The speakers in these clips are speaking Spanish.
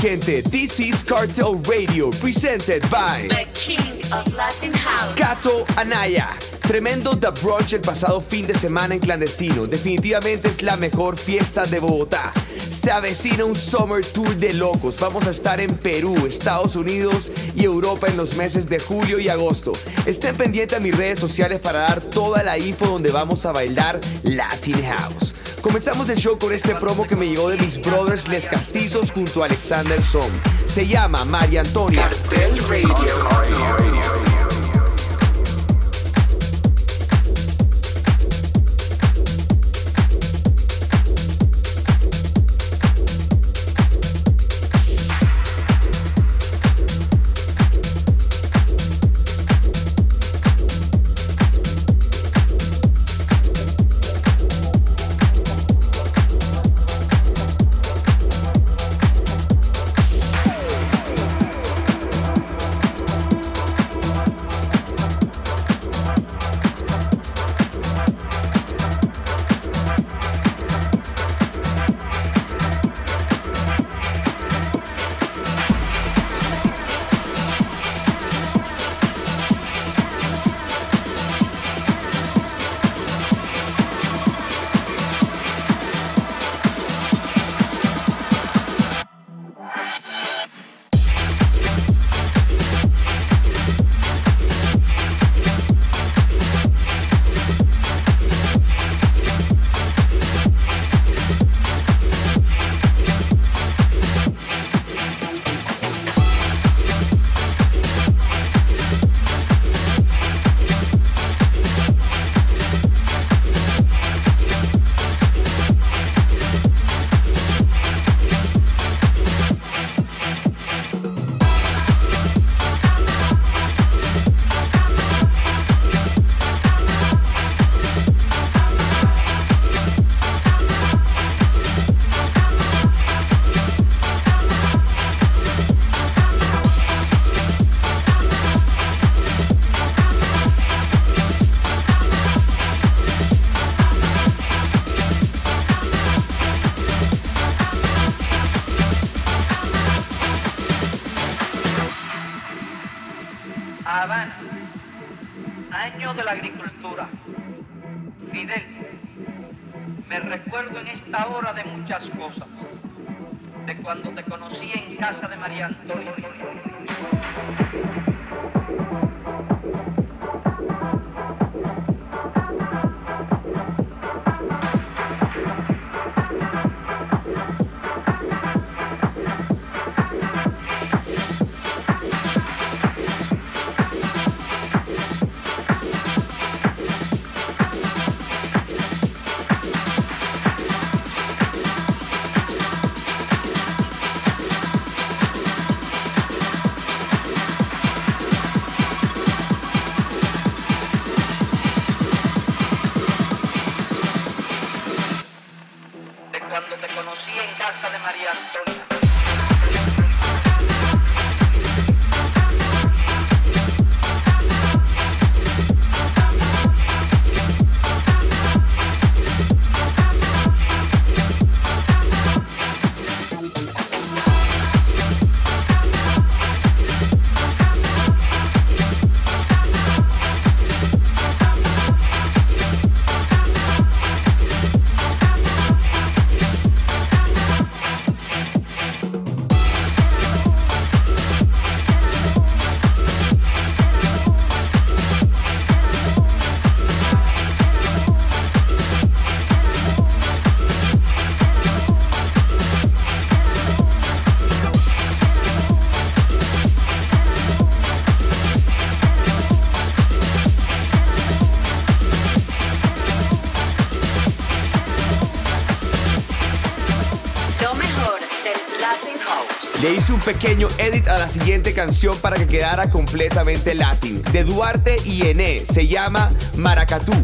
Gente, this is Cartel Radio, presented by The King of Latin House. Gato Anaya. Tremendo The Brunch el pasado fin de semana en clandestino. Definitivamente es la mejor fiesta de Bogotá. Se avecina un Summer Tour de locos. Vamos a estar en Perú, Estados Unidos y Europa en los meses de julio y agosto. Estén pendientes a mis redes sociales para dar toda la info donde vamos a bailar Latin House. Comenzamos el show con este promo que me llegó de mis brothers Les Castizos junto a Alexander Som. Se llama María Antonia. Cartel Radio. pequeño edit a la siguiente canción para que quedara completamente latín. De Duarte y Ené se llama Maracatú.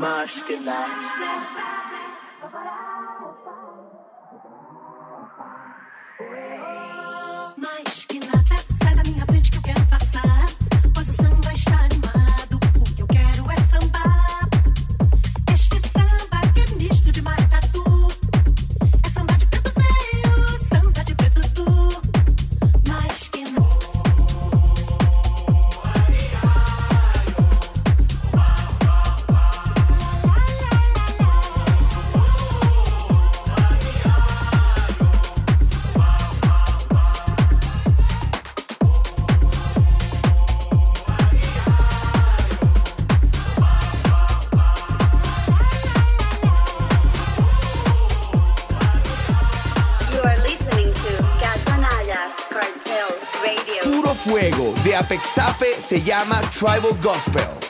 Maschke, Maschke. fuego de Apexape se llama Tribal Gospel.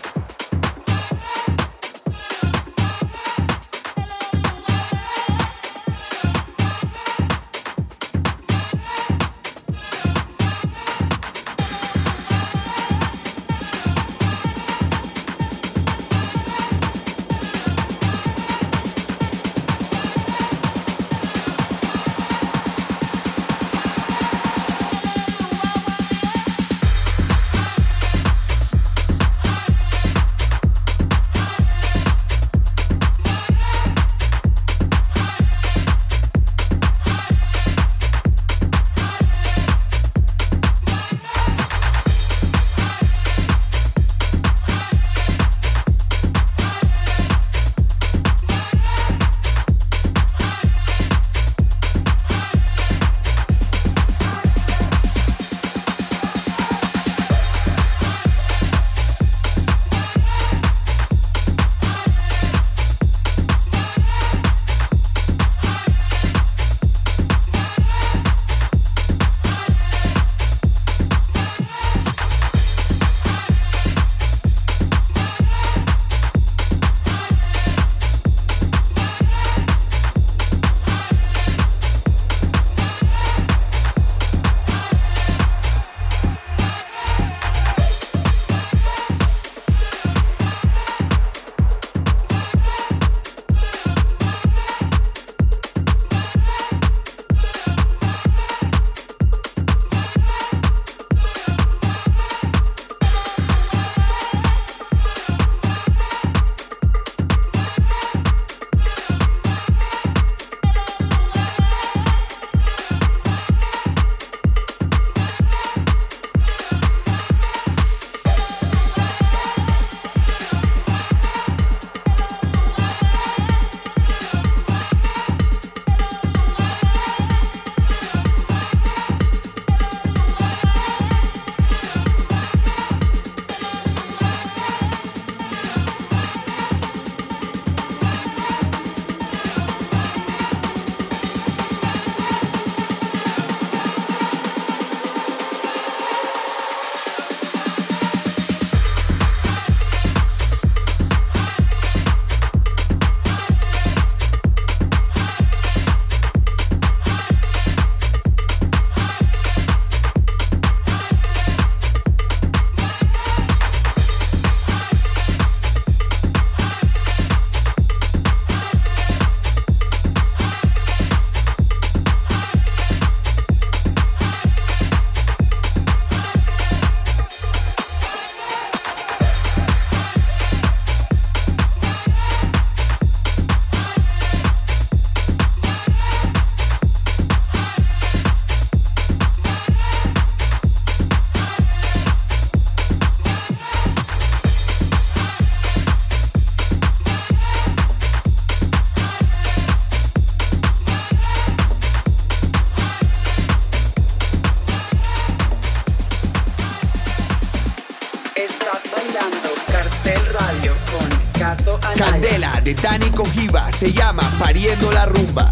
Candela de Dani Cojiva se llama Pariendo la Rumba.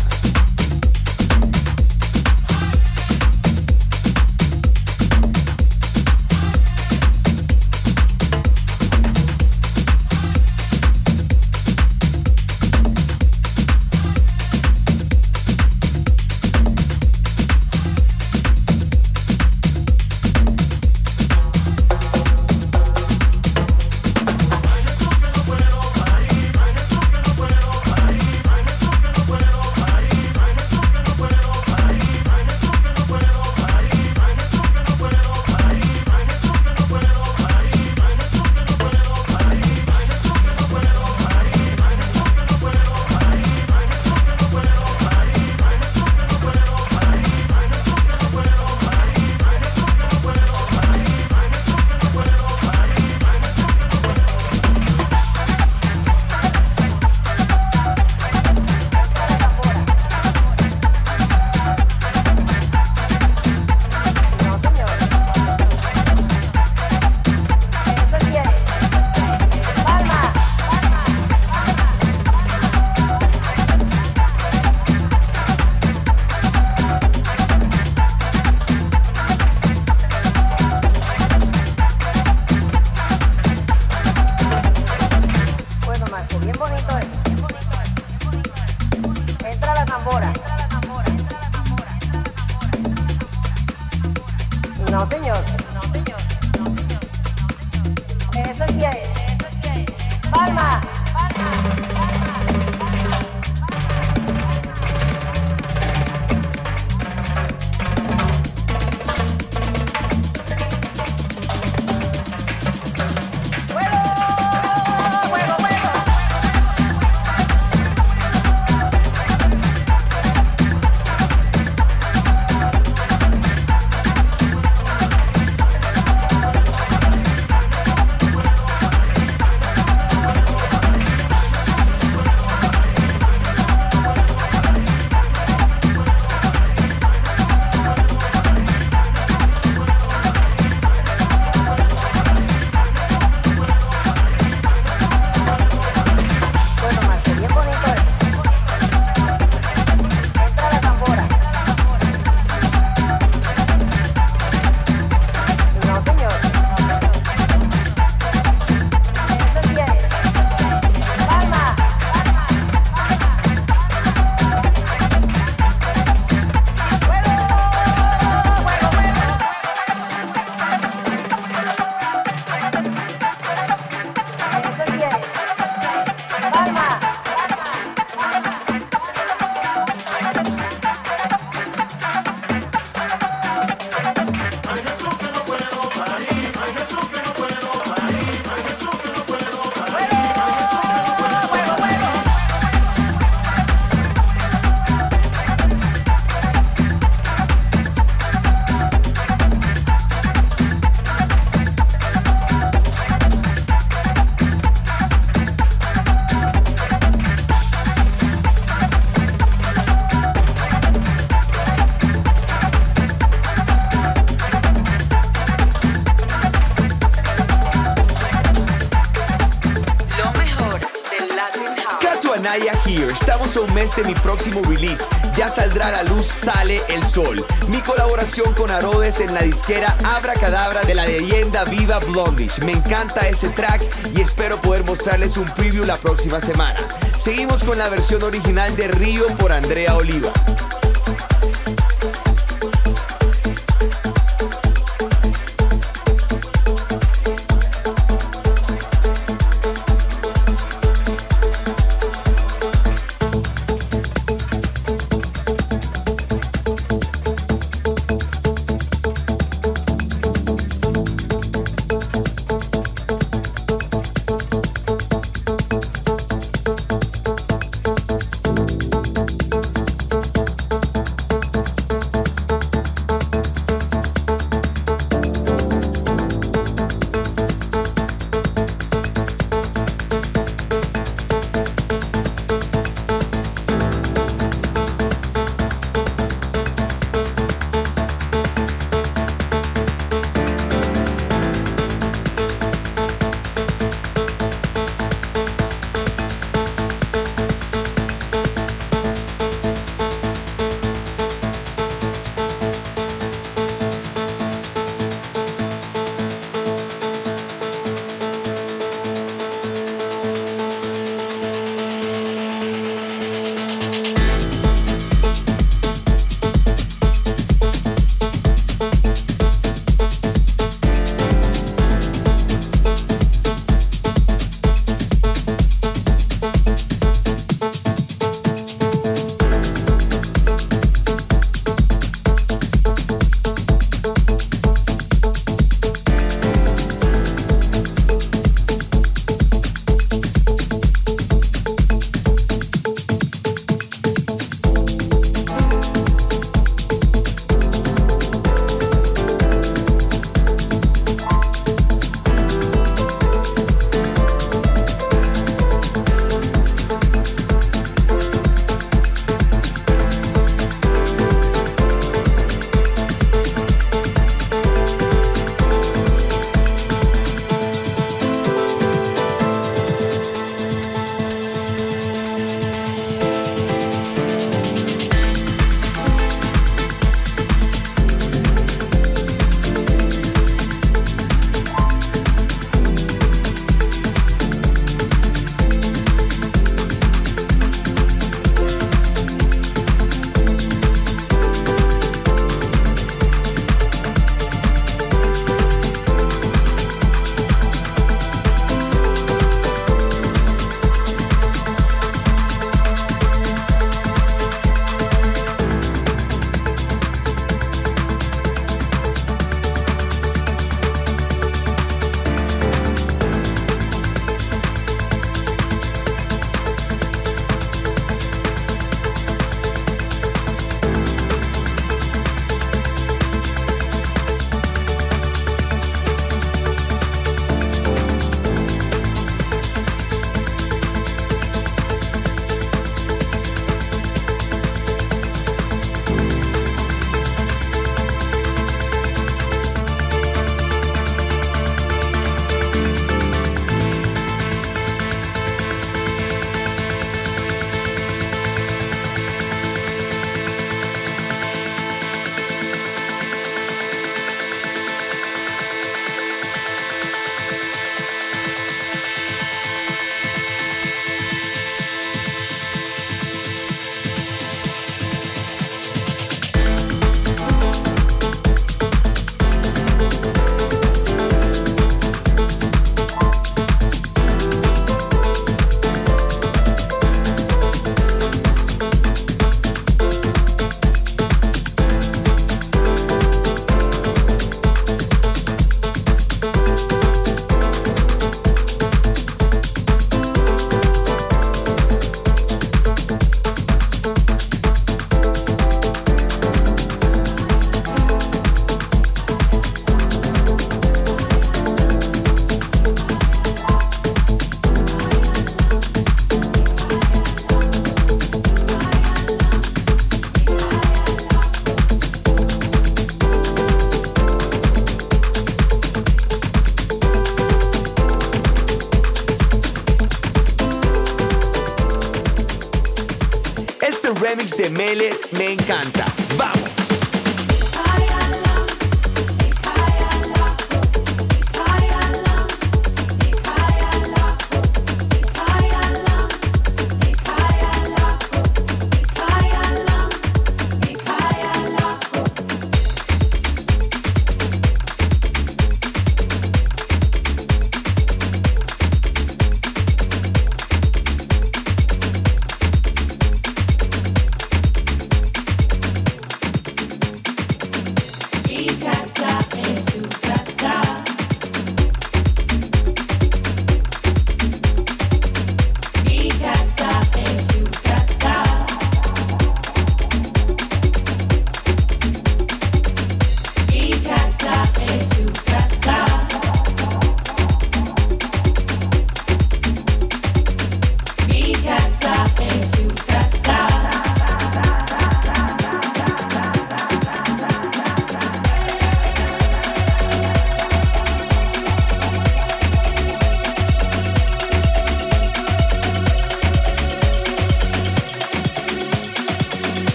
Estamos a un mes de mi próximo release. Ya saldrá la luz Sale el Sol. Mi colaboración con Arodes en la disquera Abra Cadabra de la leyenda Viva Blondish. Me encanta ese track y espero poder mostrarles un preview la próxima semana. Seguimos con la versión original de Río por Andrea Oliva.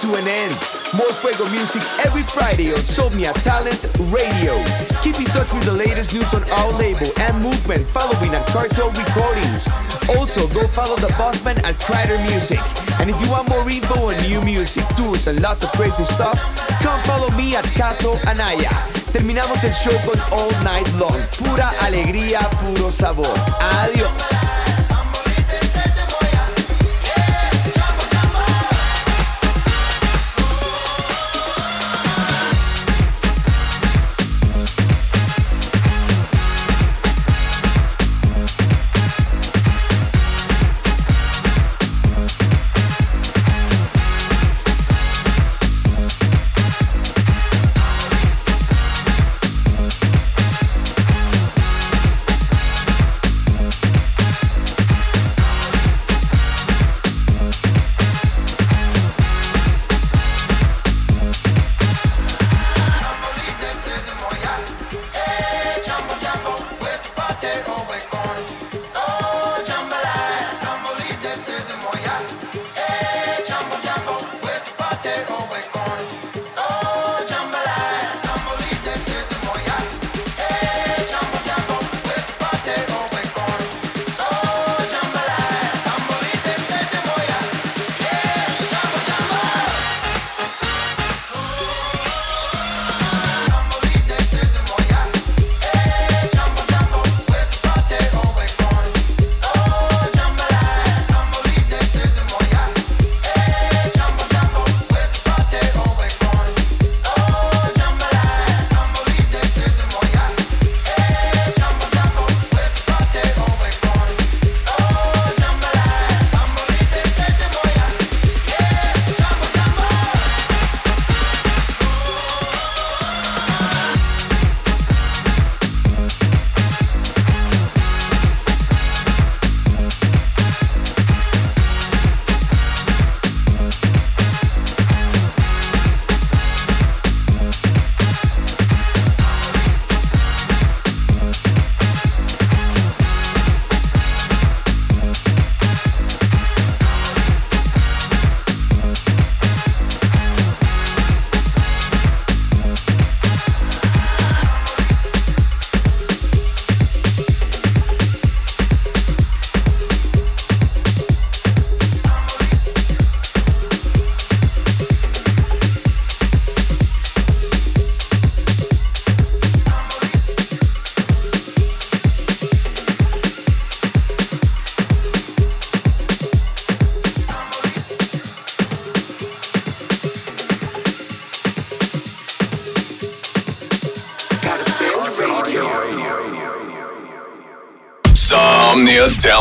To an end. More Fuego music every Friday on Somnia Talent Radio. Keep in touch with the latest news on our label and movement following at Cartel Recordings. Also, go follow the bossman at Crider Music. And if you want more info on new music, tours, and lots of crazy stuff, come follow me at Cato Anaya. Terminamos el show con All Night Long. Pura alegría, puro sabor. Adiós.